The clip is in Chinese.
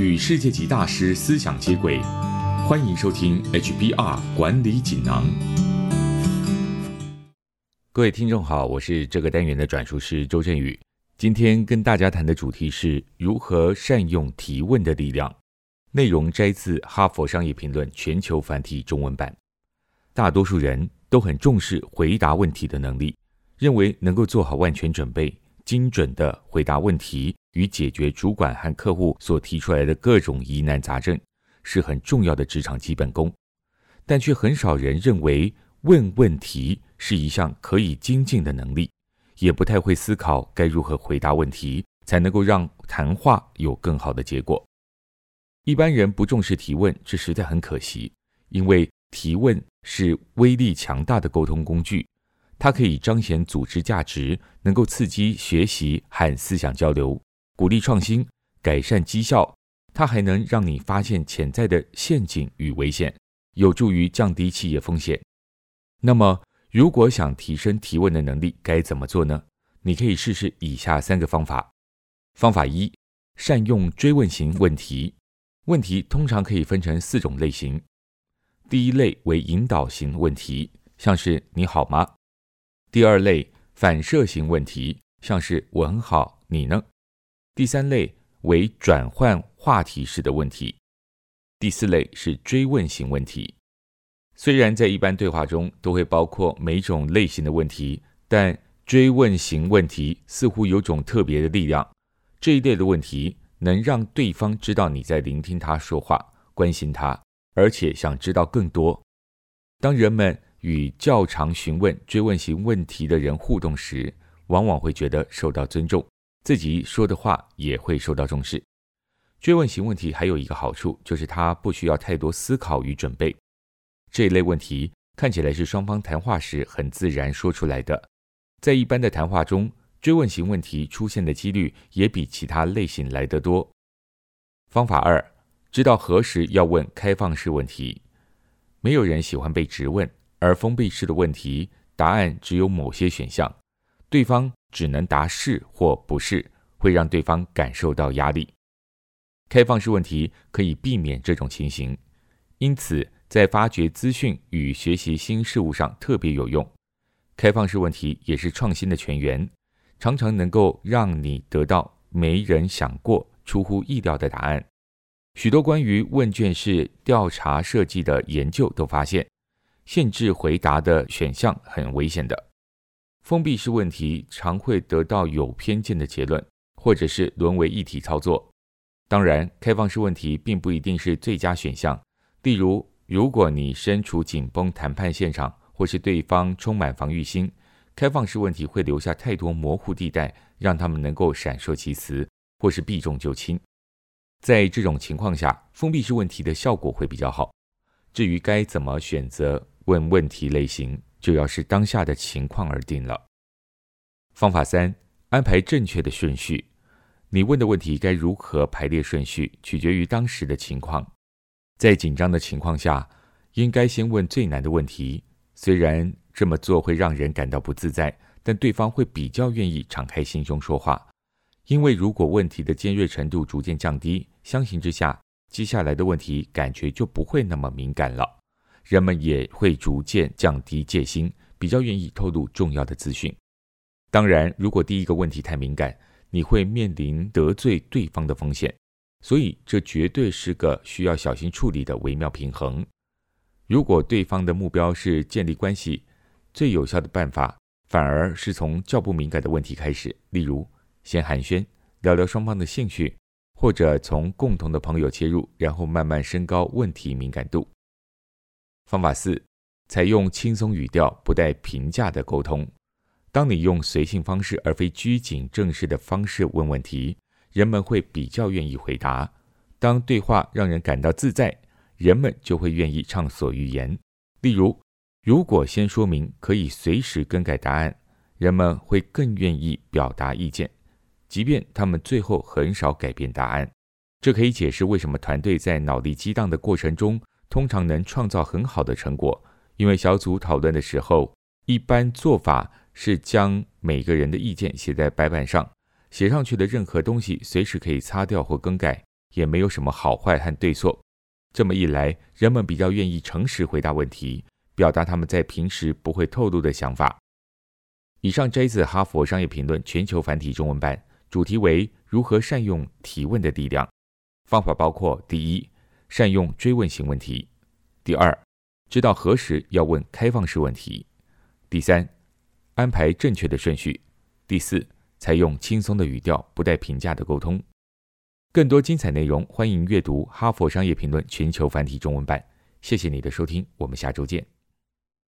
与世界级大师思想接轨，欢迎收听 HBR 管理锦囊。各位听众好，我是这个单元的转述师周振宇。今天跟大家谈的主题是如何善用提问的力量。内容摘自《哈佛商业评论》全球繁体中文版。大多数人都很重视回答问题的能力，认为能够做好万全准备，精准的回答问题。与解决主管和客户所提出来的各种疑难杂症，是很重要的职场基本功，但却很少人认为问问题是一项可以精进的能力，也不太会思考该如何回答问题，才能够让谈话有更好的结果。一般人不重视提问，这实在很可惜，因为提问是威力强大的沟通工具，它可以彰显组织价值，能够刺激学习和思想交流。鼓励创新，改善绩效，它还能让你发现潜在的陷阱与危险，有助于降低企业风险。那么，如果想提升提问的能力，该怎么做呢？你可以试试以下三个方法。方法一：善用追问型问题。问题通常可以分成四种类型。第一类为引导型问题，像是“你好吗”；第二类反射型问题，像是“我很好，你呢”。第三类为转换话题式的问题，第四类是追问型问题。虽然在一般对话中都会包括每种类型的问题，但追问型问题似乎有种特别的力量。这一类的问题能让对方知道你在聆听他说话，关心他，而且想知道更多。当人们与较常询问追问型问题的人互动时，往往会觉得受到尊重。自己说的话也会受到重视。追问型问题还有一个好处，就是它不需要太多思考与准备。这一类问题看起来是双方谈话时很自然说出来的。在一般的谈话中，追问型问题出现的几率也比其他类型来得多。方法二，知道何时要问开放式问题。没有人喜欢被质问，而封闭式的问题，答案只有某些选项，对方。只能答是或不是，会让对方感受到压力。开放式问题可以避免这种情形，因此在发掘资讯与学习新事物上特别有用。开放式问题也是创新的泉源，常常能够让你得到没人想过、出乎意料的答案。许多关于问卷式调查设计的研究都发现，限制回答的选项很危险的。封闭式问题常会得到有偏见的结论，或者是沦为一体操作。当然，开放式问题并不一定是最佳选项。例如，如果你身处紧绷谈判现场，或是对方充满防御心，开放式问题会留下太多模糊地带，让他们能够闪烁其词，或是避重就轻。在这种情况下，封闭式问题的效果会比较好。至于该怎么选择问问题类型？就要视当下的情况而定了。方法三：安排正确的顺序。你问的问题该如何排列顺序，取决于当时的情况。在紧张的情况下，应该先问最难的问题。虽然这么做会让人感到不自在，但对方会比较愿意敞开心胸说话。因为如果问题的尖锐程度逐渐降低，相形之下，接下来的问题感觉就不会那么敏感了。人们也会逐渐降低戒心，比较愿意透露重要的资讯。当然，如果第一个问题太敏感，你会面临得罪对方的风险。所以，这绝对是个需要小心处理的微妙平衡。如果对方的目标是建立关系，最有效的办法反而是从较不敏感的问题开始，例如先寒暄，聊聊双方的兴趣，或者从共同的朋友切入，然后慢慢升高问题敏感度。方法四：采用轻松语调、不带评价的沟通。当你用随性方式而非拘谨正式的方式问问题，人们会比较愿意回答。当对话让人感到自在，人们就会愿意畅所欲言。例如，如果先说明可以随时更改答案，人们会更愿意表达意见，即便他们最后很少改变答案。这可以解释为什么团队在脑力激荡的过程中。通常能创造很好的成果，因为小组讨论的时候，一般做法是将每个人的意见写在白板上，写上去的任何东西随时可以擦掉或更改。也没有什么好坏和对错。这么一来，人们比较愿意诚实回答问题，表达他们在平时不会透露的想法。以上摘自《哈佛商业评论》全球繁体中文版，主题为如何善用提问的力量。方法包括：第一，善用追问型问题；第二，知道何时要问开放式问题；第三，安排正确的顺序；第四，采用轻松的语调，不带评价的沟通。更多精彩内容，欢迎阅读《哈佛商业评论》全球繁体中文版。谢谢你的收听，我们下周见。